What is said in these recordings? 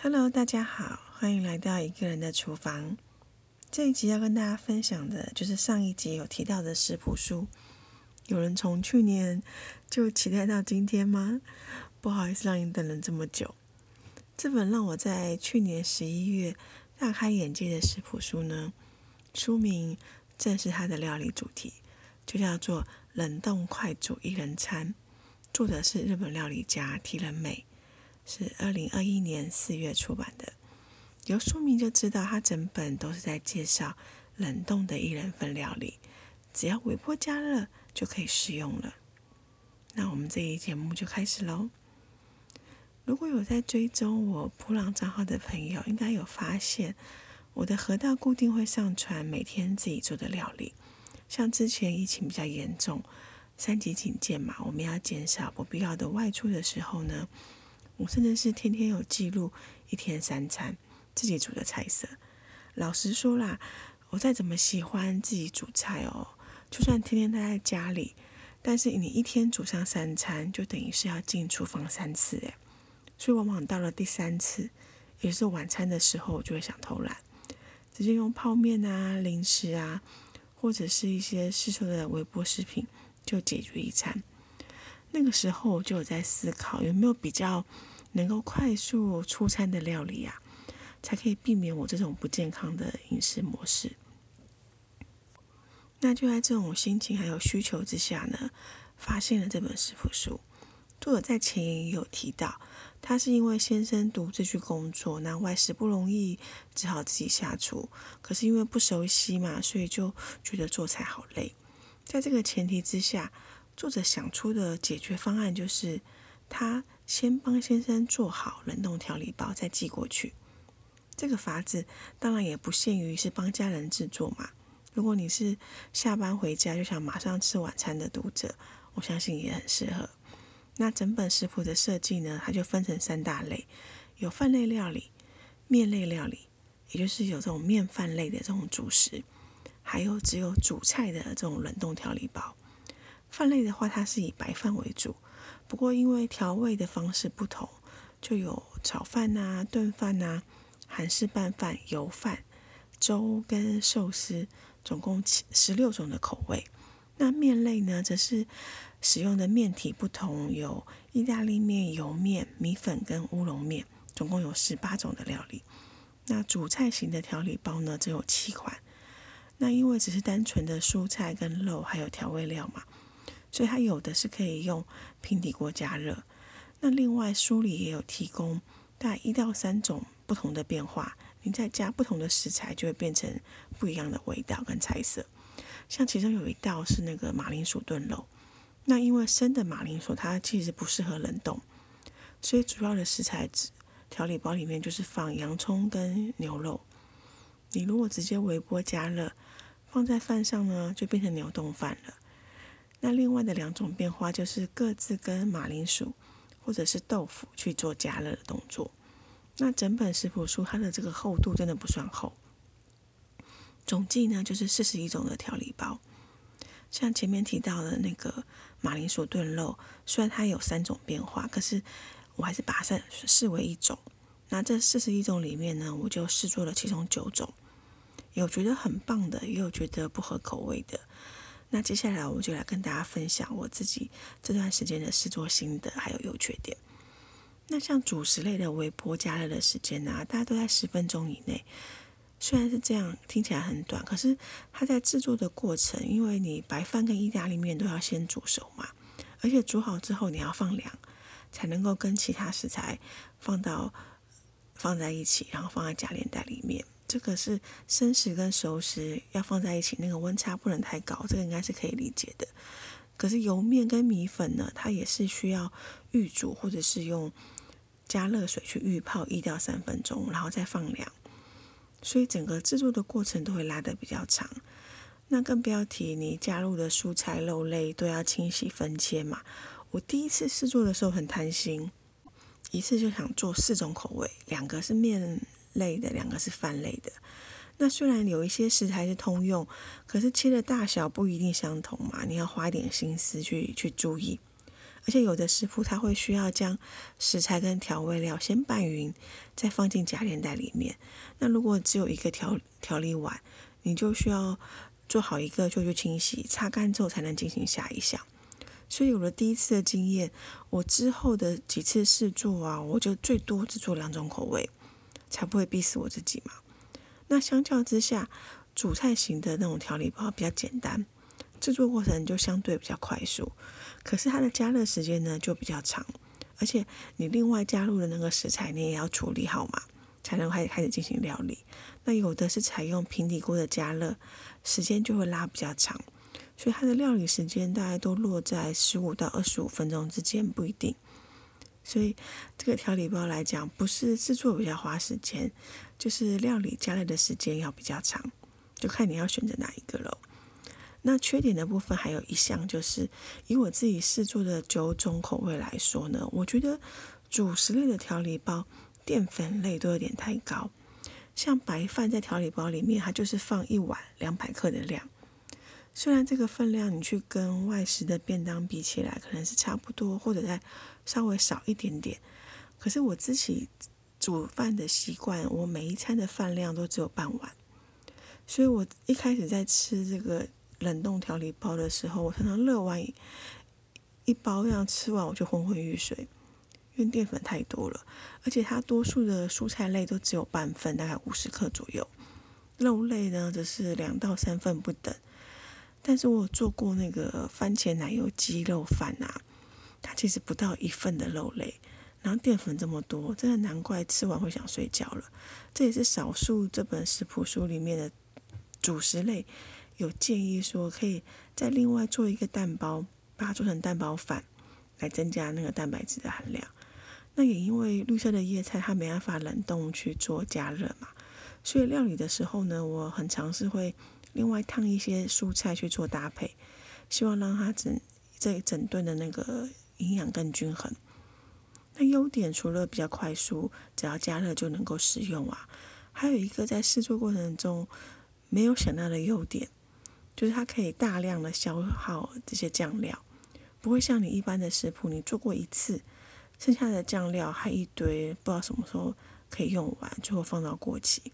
Hello，大家好，欢迎来到一个人的厨房。这一集要跟大家分享的，就是上一集有提到的食谱书。有人从去年就期待到今天吗？不好意思，让你等了这么久。这本让我在去年十一月大开眼界的食谱书呢，书名正是它的料理主题，就叫做《冷冻快煮一人餐》，作者是日本料理家提人美。是二零二一年四月出版的，由书名就知道，它整本都是在介绍冷冻的一人份料理，只要微波加热就可以食用了。那我们这一节目就开始喽。如果有在追踪我普朗账号的朋友，应该有发现我的河道固定会上传每天自己做的料理。像之前疫情比较严重，三级警戒嘛，我们要减少不必要的外出的时候呢。我甚至是天天有记录一天三餐自己煮的菜色。老实说啦，我再怎么喜欢自己煮菜哦，就算天天待在家里，但是你一天煮上三餐，就等于是要进厨房三次诶。所以往往到了第三次，也是晚餐的时候，我就会想偷懒，直接用泡面啊、零食啊，或者是一些市售的微波食品就解决一餐。那个时候我就有在思考，有没有比较能够快速出餐的料理啊，才可以避免我这种不健康的饮食模式。那就在这种心情还有需求之下呢，发现了这本食谱书。作者在前言也有提到，他是因为先生独自去工作，那外食不容易，只好自己下厨。可是因为不熟悉嘛，所以就觉得做菜好累。在这个前提之下。作者想出的解决方案就是，他先帮先生做好冷冻调理包，再寄过去。这个法子当然也不限于是帮家人制作嘛。如果你是下班回家就想马上吃晚餐的读者，我相信也很适合。那整本食谱的设计呢，它就分成三大类：有饭类料理、面类料理，也就是有这种面饭类的这种主食，还有只有主菜的这种冷冻调理包。饭类的话，它是以白饭为主，不过因为调味的方式不同，就有炒饭呐、炖饭呐、韩式拌饭、油饭、粥跟寿司，总共七十六种的口味。那面类呢，则是使用的面体不同，有意大利面、油面、米粉跟乌龙面，总共有十八种的料理。那主菜型的调理包呢，只有七款。那因为只是单纯的蔬菜跟肉，还有调味料嘛。所以它有的是可以用平底锅加热，那另外书里也有提供大概一到三种不同的变化，你再加不同的食材就会变成不一样的味道跟菜色。像其中有一道是那个马铃薯炖肉，那因为生的马铃薯它其实不适合冷冻，所以主要的食材调理包里面就是放洋葱跟牛肉。你如果直接微波加热放在饭上呢，就变成牛冻饭了。那另外的两种变化就是各自跟马铃薯或者是豆腐去做加热的动作。那整本食谱书它的这个厚度真的不算厚，总计呢就是四十一种的调理包。像前面提到的那个马铃薯炖肉，虽然它有三种变化，可是我还是把它视为一种。那这四十一种里面呢，我就试做了其中九种，有觉得很棒的，也有觉得不合口味的。那接下来我就来跟大家分享我自己这段时间的试作心得，还有优缺点。那像主食类的微波加热的时间呢，大家都在十分钟以内。虽然是这样，听起来很短，可是它在制作的过程，因为你白饭跟意大利面都要先煮熟嘛，而且煮好之后你要放凉，才能够跟其他食材放到放在一起，然后放在夹链袋里面。这个是生食跟熟食要放在一起，那个温差不能太高，这个应该是可以理解的。可是油面跟米粉呢，它也是需要预煮或者是用加热水去预泡一到三分钟，然后再放凉，所以整个制作的过程都会拉得比较长。那更不要提你加入的蔬菜肉类都要清洗分切嘛。我第一次试做的时候很贪心，一次就想做四种口味，两个是面。类的两个是饭类的，那虽然有一些食材是通用，可是切的大小不一定相同嘛，你要花一点心思去去注意。而且有的师傅他会需要将食材跟调味料先拌匀，再放进夹链袋里面。那如果只有一个调调理碗，你就需要做好一个就去清洗，擦干之后才能进行下一项。所以有了第一次的经验，我之后的几次试做啊，我就最多只做两种口味，才不会逼死我自己嘛。那相较之下，主菜型的那种调理包比较简单，制作过程就相对比较快速，可是它的加热时间呢就比较长，而且你另外加入的那个食材你也要处理好嘛，才能开始开始进行料理。那有的是采用平底锅的加热，时间就会拉比较长。所以它的料理时间大概都落在十五到二十五分钟之间，不一定。所以这个调理包来讲，不是制作比较花时间，就是料理加热的时间要比较长，就看你要选择哪一个了。那缺点的部分还有一项，就是以我自己试做的九种口味来说呢，我觉得主食类的调理包淀粉类都有点太高。像白饭在调理包里面，它就是放一碗两百克的量。虽然这个分量你去跟外食的便当比起来，可能是差不多，或者再稍微少一点点，可是我自己煮饭的习惯，我每一餐的饭量都只有半碗，所以我一开始在吃这个冷冻调理包的时候，我常常热完一包这样吃完，我就昏昏欲睡，因为淀粉太多了，而且它多数的蔬菜类都只有半份，大概五十克左右，肉类呢则是两到三份不等。但是我有做过那个番茄奶油鸡肉饭啊，它其实不到一份的肉类，然后淀粉这么多，真的难怪吃完会想睡觉了。这也是少数这本食谱书里面的主食类有建议说，可以再另外做一个蛋包，把它做成蛋包饭，来增加那个蛋白质的含量。那也因为绿色的叶菜它没办法冷冻去做加热嘛，所以料理的时候呢，我很尝试会。另外烫一些蔬菜去做搭配，希望让它整这整顿的那个营养更均衡。那优点除了比较快速，只要加热就能够食用啊，还有一个在试做过程中没有想到的优点，就是它可以大量的消耗这些酱料，不会像你一般的食谱，你做过一次，剩下的酱料还一堆，不知道什么时候可以用完，最后放到过期。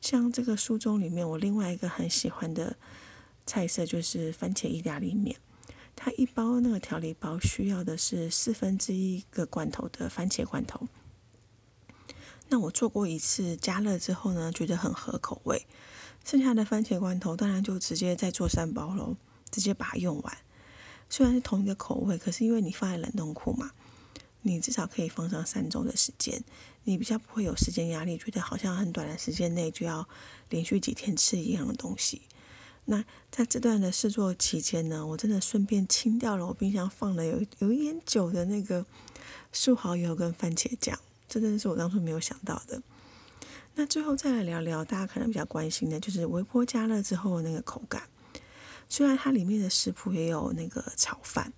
像这个书中里面，我另外一个很喜欢的菜色就是番茄意大利面。它一包那个调理包需要的是四分之一个罐头的番茄罐头。那我做过一次加热之后呢，觉得很合口味。剩下的番茄罐头当然就直接再做三包喽，直接把它用完。虽然是同一个口味，可是因为你放在冷冻库嘛。你至少可以放上三周的时间，你比较不会有时间压力，觉得好像很短的时间内就要连续几天吃一样的东西。那在这段的试做期间呢，我真的顺便清掉了我冰箱放了有有一点久的那个素蚝油跟番茄酱，这真的是我当初没有想到的。那最后再来聊聊大家可能比较关心的，就是微波加热之后那个口感。虽然它里面的食谱也有那个炒饭，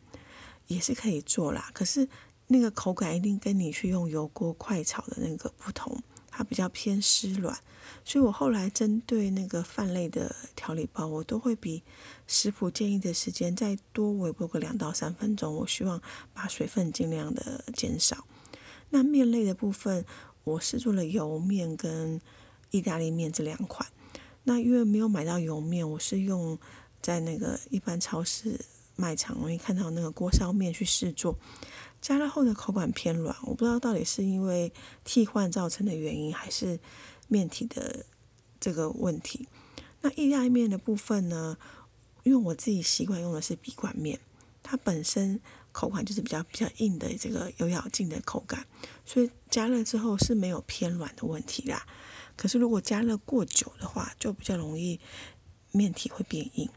也是可以做啦，可是。那个口感一定跟你去用油锅快炒的那个不同，它比较偏湿软，所以我后来针对那个饭类的调理包，我都会比食谱建议的时间再多微波个两到三分钟。我希望把水分尽量的减少。那面类的部分，我试做了油面跟意大利面这两款。那因为没有买到油面，我是用在那个一般超市卖场容易看到那个锅烧面去试做。加热后的口感偏软，我不知道到底是因为替换造成的原因，还是面体的这个问题。那意大利面的部分呢？因为我自己习惯用的是笔管面，它本身口感就是比较比较硬的这个有咬劲的口感，所以加热之后是没有偏软的问题啦。可是如果加热过久的话，就比较容易面体会变硬。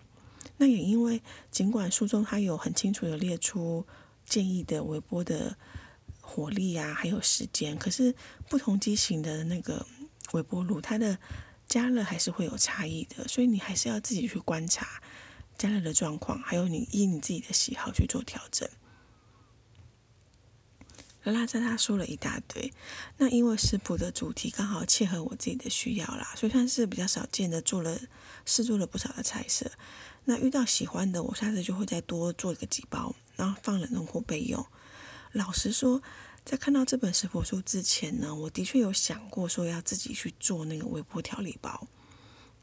那也因为尽管书中它有很清楚的列出。建议的微波的火力啊，还有时间，可是不同机型的那个微波炉，它的加热还是会有差异的，所以你还是要自己去观察加热的状况，还有你依你自己的喜好去做调整。拉扎他说了一大堆，那因为食谱的主题刚好切合我自己的需要啦，所以算是比较少见的做了试做了不少的菜色。那遇到喜欢的，我下次就会再多做一个几包。然后放冷冻库备用。老实说，在看到这本食谱书之前呢，我的确有想过说要自己去做那个微波调理包，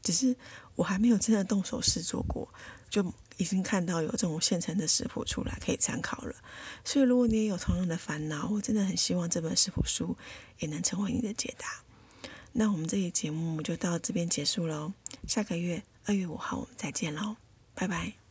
只是我还没有真的动手试做过，就已经看到有这种现成的食谱出来可以参考了。所以，如果你也有同样的烦恼，我真的很希望这本食谱书也能成为你的解答。那我们这期节目就到这边结束喽，下个月二月五号我们再见喽，拜拜。